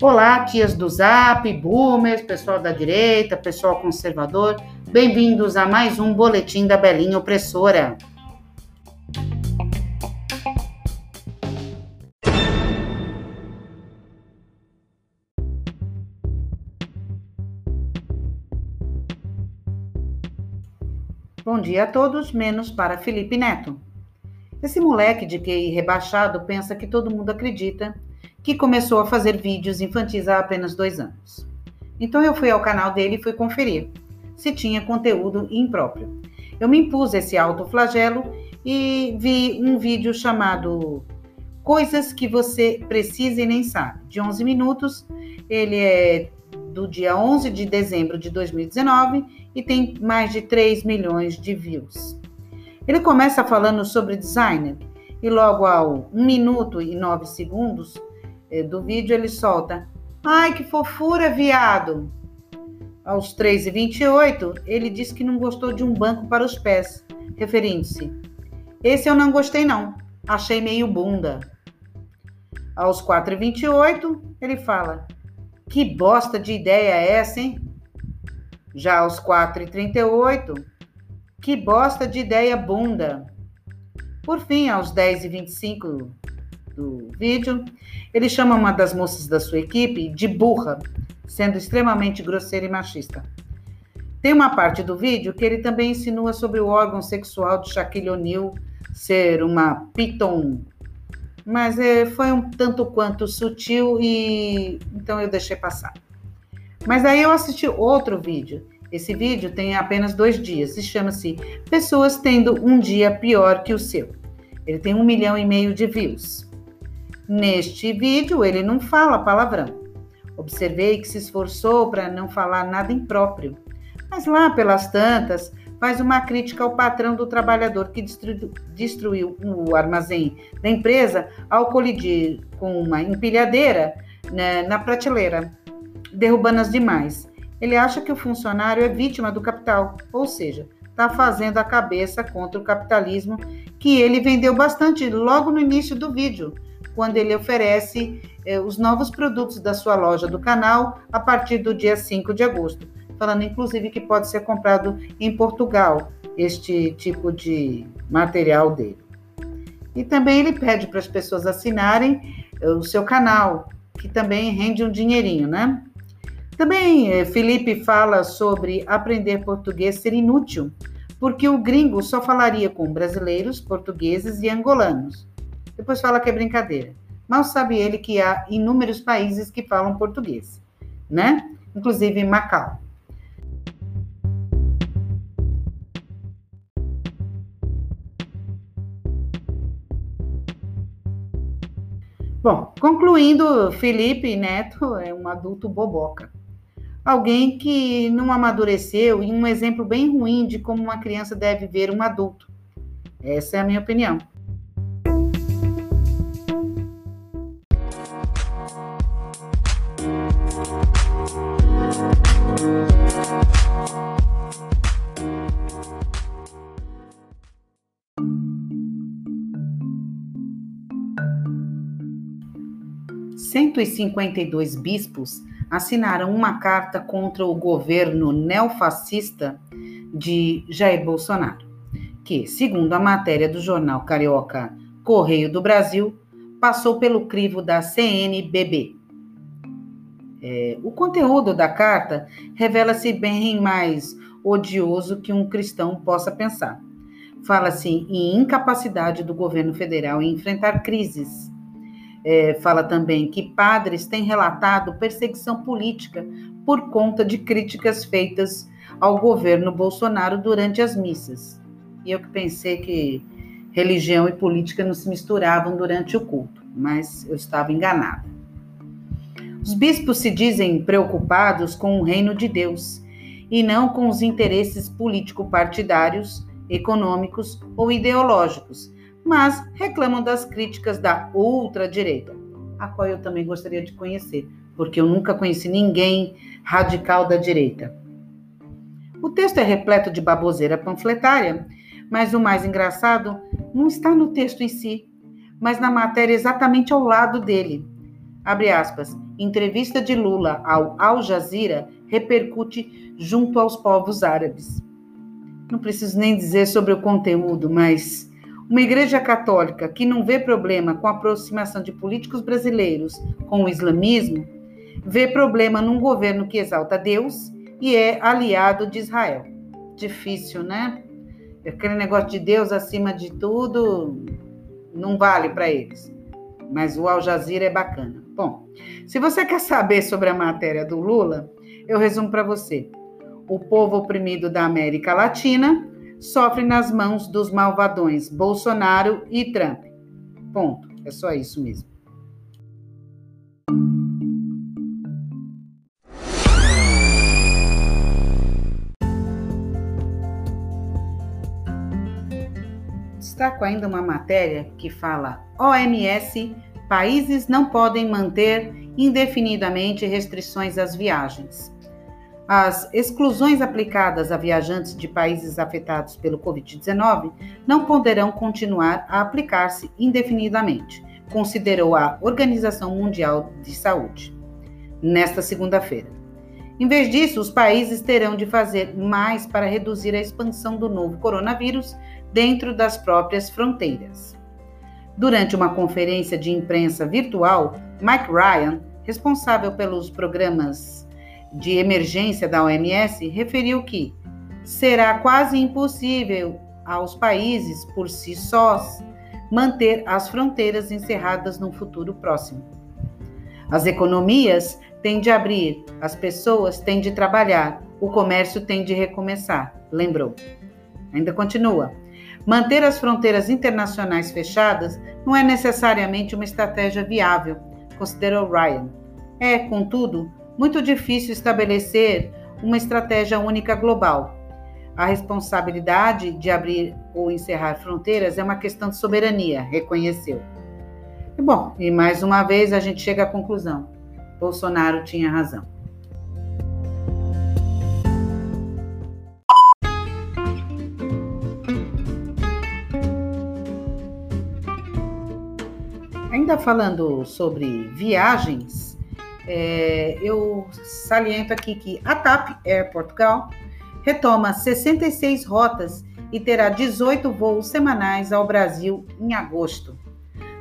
Olá, tias do Zap, boomers, pessoal da direita, pessoal conservador, bem-vindos a mais um boletim da Belinha Opressora. Bom dia a todos, menos para Felipe Neto. Esse moleque de QI rebaixado pensa que todo mundo acredita que começou a fazer vídeos infantis há apenas dois anos. Então eu fui ao canal dele e fui conferir se tinha conteúdo impróprio. Eu me impus esse autoflagelo e vi um vídeo chamado Coisas que você precisa e nem sabe, de 11 minutos. Ele é do dia 11 de dezembro de 2019 e tem mais de 3 milhões de views. Ele começa falando sobre designer e logo ao 1 minuto e 9 segundos é, do vídeo, ele solta: Ai, que fofura, viado! Aos 3h28, ele disse que não gostou de um banco para os pés, referindo-se. Esse eu não gostei, não. Achei meio bunda. Aos 4h28, ele fala: Que bosta de ideia é essa, hein? Já aos 4h38, que bosta de ideia bunda. Por fim, aos 10h25 do vídeo, ele chama uma das moças da sua equipe de burra, sendo extremamente grosseiro e machista. Tem uma parte do vídeo que ele também insinua sobre o órgão sexual de Shaquille O'Neal ser uma piton, mas é, foi um tanto quanto sutil e então eu deixei passar. Mas aí eu assisti outro vídeo. Esse vídeo tem apenas dois dias e chama-se Pessoas Tendo um Dia Pior que o Seu. Ele tem um milhão e meio de views. Neste vídeo, ele não fala palavrão. Observei que se esforçou para não falar nada impróprio, mas lá pelas tantas, faz uma crítica ao patrão do trabalhador que destruiu o armazém da empresa ao colidir com uma empilhadeira né, na prateleira, derrubando as demais. Ele acha que o funcionário é vítima do capital, ou seja, está fazendo a cabeça contra o capitalismo que ele vendeu bastante logo no início do vídeo quando ele oferece eh, os novos produtos da sua loja do canal a partir do dia 5 de agosto. Falando inclusive que pode ser comprado em Portugal este tipo de material dele. E também ele pede para as pessoas assinarem eh, o seu canal, que também rende um dinheirinho, né? Também eh, Felipe fala sobre aprender português ser inútil, porque o gringo só falaria com brasileiros, portugueses e angolanos depois fala que é brincadeira. Mal sabe ele que há inúmeros países que falam português, né? Inclusive Macau. Bom, concluindo, Felipe Neto é um adulto boboca. Alguém que não amadureceu e um exemplo bem ruim de como uma criança deve ver um adulto. Essa é a minha opinião. 152 bispos assinaram uma carta contra o governo neofascista de Jair Bolsonaro, que, segundo a matéria do jornal carioca Correio do Brasil, passou pelo crivo da CNBB. É, o conteúdo da carta revela-se bem mais odioso que um cristão possa pensar. Fala-se em incapacidade do governo federal em enfrentar crises é, fala também que padres têm relatado perseguição política por conta de críticas feitas ao governo Bolsonaro durante as missas. E eu pensei que religião e política não se misturavam durante o culto, mas eu estava enganada. Os bispos se dizem preocupados com o reino de Deus e não com os interesses político-partidários, econômicos ou ideológicos mas reclamam das críticas da ultradireita, a qual eu também gostaria de conhecer, porque eu nunca conheci ninguém radical da direita. O texto é repleto de baboseira panfletária, mas o mais engraçado não está no texto em si, mas na matéria exatamente ao lado dele. Abre aspas. Entrevista de Lula ao Al Jazeera repercute junto aos povos árabes. Não preciso nem dizer sobre o conteúdo, mas uma igreja católica que não vê problema com a aproximação de políticos brasileiros com o islamismo, vê problema num governo que exalta Deus e é aliado de Israel. Difícil, né? Aquele negócio de Deus acima de tudo não vale para eles. Mas o Al Jazeera é bacana. Bom, se você quer saber sobre a matéria do Lula, eu resumo para você. O povo oprimido da América Latina sofre nas mãos dos malvadões Bolsonaro e Trump. Ponto. É só isso mesmo. Destaco ainda uma matéria que fala: OMS, países não podem manter indefinidamente restrições às viagens. As exclusões aplicadas a viajantes de países afetados pelo Covid-19 não poderão continuar a aplicar-se indefinidamente, considerou a Organização Mundial de Saúde, nesta segunda-feira. Em vez disso, os países terão de fazer mais para reduzir a expansão do novo coronavírus dentro das próprias fronteiras. Durante uma conferência de imprensa virtual, Mike Ryan, responsável pelos programas de emergência da OMS, referiu que será quase impossível aos países por si sós manter as fronteiras encerradas no futuro próximo. As economias têm de abrir, as pessoas têm de trabalhar, o comércio tem de recomeçar, lembrou. Ainda continua. Manter as fronteiras internacionais fechadas não é necessariamente uma estratégia viável, considerou Ryan. É, contudo, muito difícil estabelecer uma estratégia única global. A responsabilidade de abrir ou encerrar fronteiras é uma questão de soberania, reconheceu. E bom, e mais uma vez a gente chega à conclusão: Bolsonaro tinha razão. Ainda falando sobre viagens, é, eu saliento aqui que a TAP Air Portugal retoma 66 rotas e terá 18 voos semanais ao Brasil em agosto.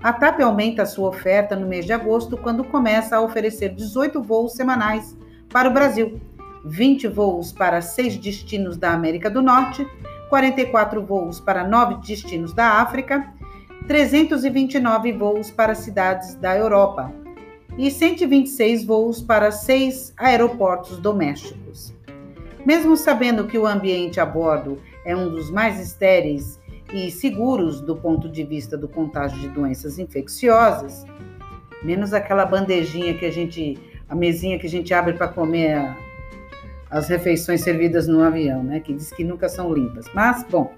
A TAP aumenta sua oferta no mês de agosto quando começa a oferecer 18 voos semanais para o Brasil, 20 voos para seis destinos da América do Norte, 44 voos para nove destinos da África 329 voos para cidades da Europa e 126 voos para seis aeroportos domésticos. Mesmo sabendo que o ambiente a bordo é um dos mais estéreis e seguros do ponto de vista do contágio de doenças infecciosas, menos aquela bandejinha que a gente, a mesinha que a gente abre para comer as refeições servidas no avião, né, que diz que nunca são limpas. Mas, bom,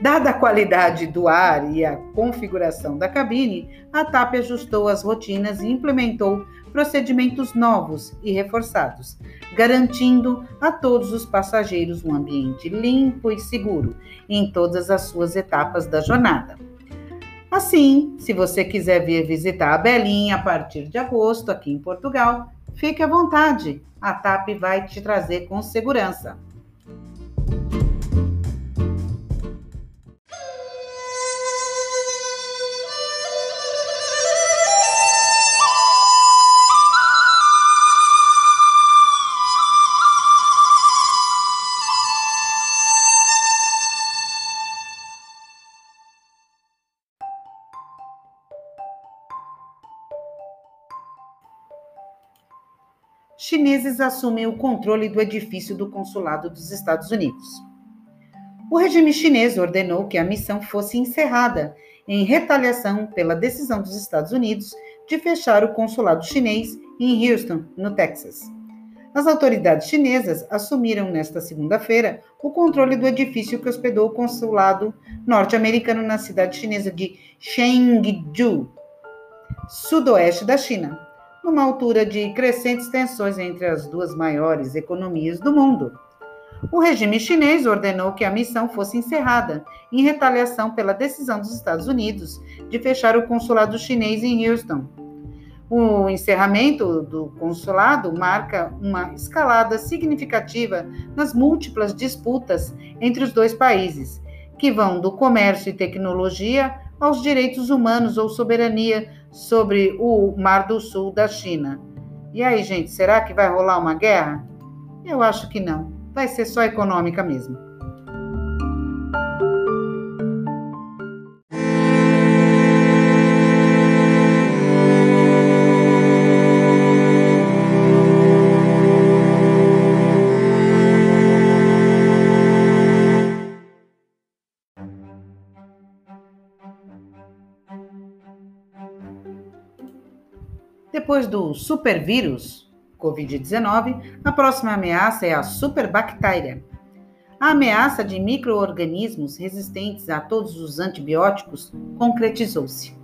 dada a qualidade do ar e a configuração da cabine, a TAP ajustou as rotinas e implementou procedimentos novos e reforçados, garantindo a todos os passageiros um ambiente limpo e seguro em todas as suas etapas da jornada. Assim, se você quiser vir visitar a Belinha a partir de agosto aqui em Portugal, fique à vontade a TAP vai te trazer com segurança. Chineses assumem o controle do edifício do consulado dos Estados Unidos. O regime chinês ordenou que a missão fosse encerrada em retaliação pela decisão dos Estados Unidos de fechar o consulado chinês em Houston, no Texas. As autoridades chinesas assumiram nesta segunda-feira o controle do edifício que hospedou o consulado norte-americano na cidade chinesa de Chengdu, sudoeste da China, numa altura de crescentes tensões entre as duas maiores economias do mundo. O regime chinês ordenou que a missão fosse encerrada, em retaliação pela decisão dos Estados Unidos de fechar o consulado chinês em Houston. O encerramento do consulado marca uma escalada significativa nas múltiplas disputas entre os dois países, que vão do comércio e tecnologia aos direitos humanos ou soberania sobre o Mar do Sul da China. E aí, gente, será que vai rolar uma guerra? Eu acho que não. Vai ser só econômica mesmo. Depois do supervírus Covid-19, a próxima ameaça é a superbactéria. A ameaça de microorganismos resistentes a todos os antibióticos concretizou-se.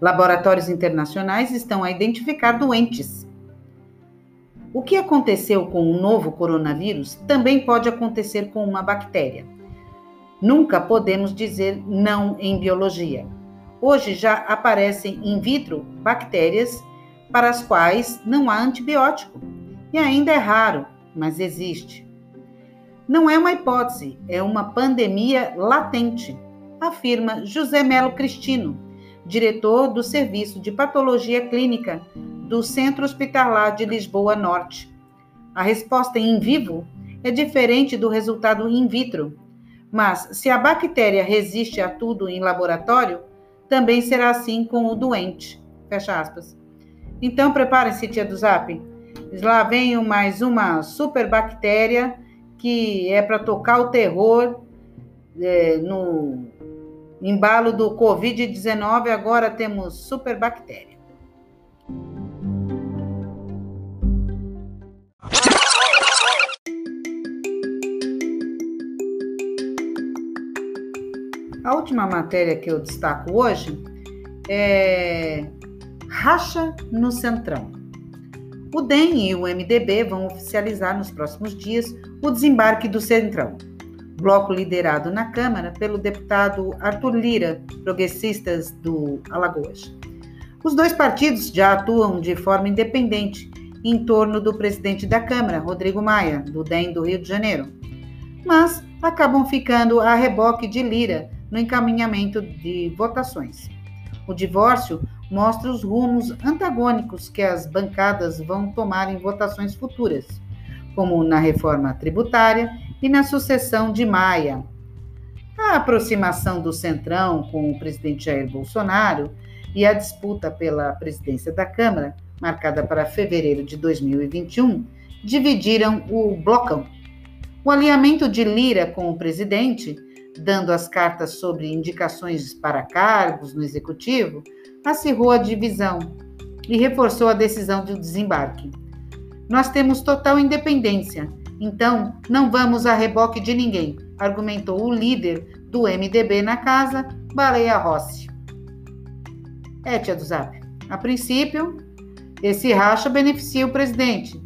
Laboratórios internacionais estão a identificar doentes. O que aconteceu com o novo coronavírus também pode acontecer com uma bactéria. Nunca podemos dizer não em biologia. Hoje já aparecem in vitro bactérias para as quais não há antibiótico. E ainda é raro, mas existe. Não é uma hipótese, é uma pandemia latente, afirma José Melo Cristino, diretor do Serviço de Patologia Clínica do Centro Hospitalar de Lisboa Norte. A resposta em vivo é diferente do resultado in vitro, mas se a bactéria resiste a tudo em laboratório, também será assim com o doente. Fecha aspas. Então, preparem-se, tia do Zap. Lá vem mais uma super bactéria que é para tocar o terror é, no embalo do Covid-19. Agora temos super bactéria. A última matéria que eu destaco hoje é racha no Centrão. O DEM e o MDB vão oficializar nos próximos dias o desembarque do Centrão, bloco liderado na Câmara pelo deputado Arthur Lira, progressistas do Alagoas. Os dois partidos já atuam de forma independente em torno do presidente da Câmara, Rodrigo Maia, do DEM do Rio de Janeiro, mas acabam ficando a reboque de Lira no encaminhamento de votações. O divórcio mostra os rumos antagônicos que as bancadas vão tomar em votações futuras, como na reforma tributária e na sucessão de Maia. A aproximação do Centrão com o presidente Jair Bolsonaro e a disputa pela presidência da Câmara, marcada para fevereiro de 2021, dividiram o blocão. O alinhamento de Lira com o presidente, dando as cartas sobre indicações para cargos no executivo, acirrou a divisão e reforçou a decisão de desembarque. Nós temos total independência, então não vamos a reboque de ninguém, argumentou o líder do MDB na casa, Baleia Rossi. É, tia do Zap. A princípio, esse racha beneficia o presidente,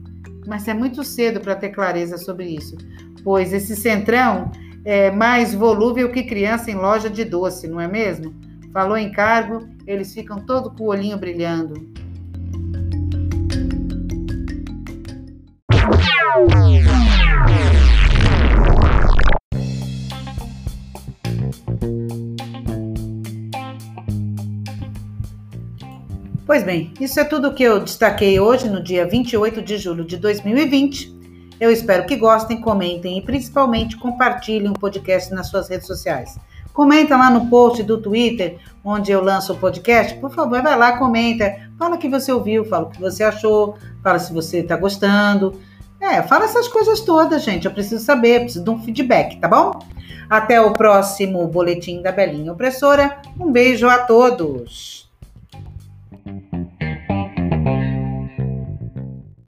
mas é muito cedo para ter clareza sobre isso, pois esse centrão é mais volúvel que criança em loja de doce, não é mesmo? Falou em cargo, eles ficam todo com o olhinho brilhando. Pois bem, isso é tudo que eu destaquei hoje, no dia 28 de julho de 2020. Eu espero que gostem, comentem e principalmente compartilhem o podcast nas suas redes sociais. Comenta lá no post do Twitter, onde eu lanço o podcast. Por favor, vai lá, comenta. Fala o que você ouviu, fala o que você achou, fala se você está gostando. É, fala essas coisas todas, gente. Eu preciso saber, preciso de um feedback, tá bom? Até o próximo Boletim da Belinha Opressora. Um beijo a todos.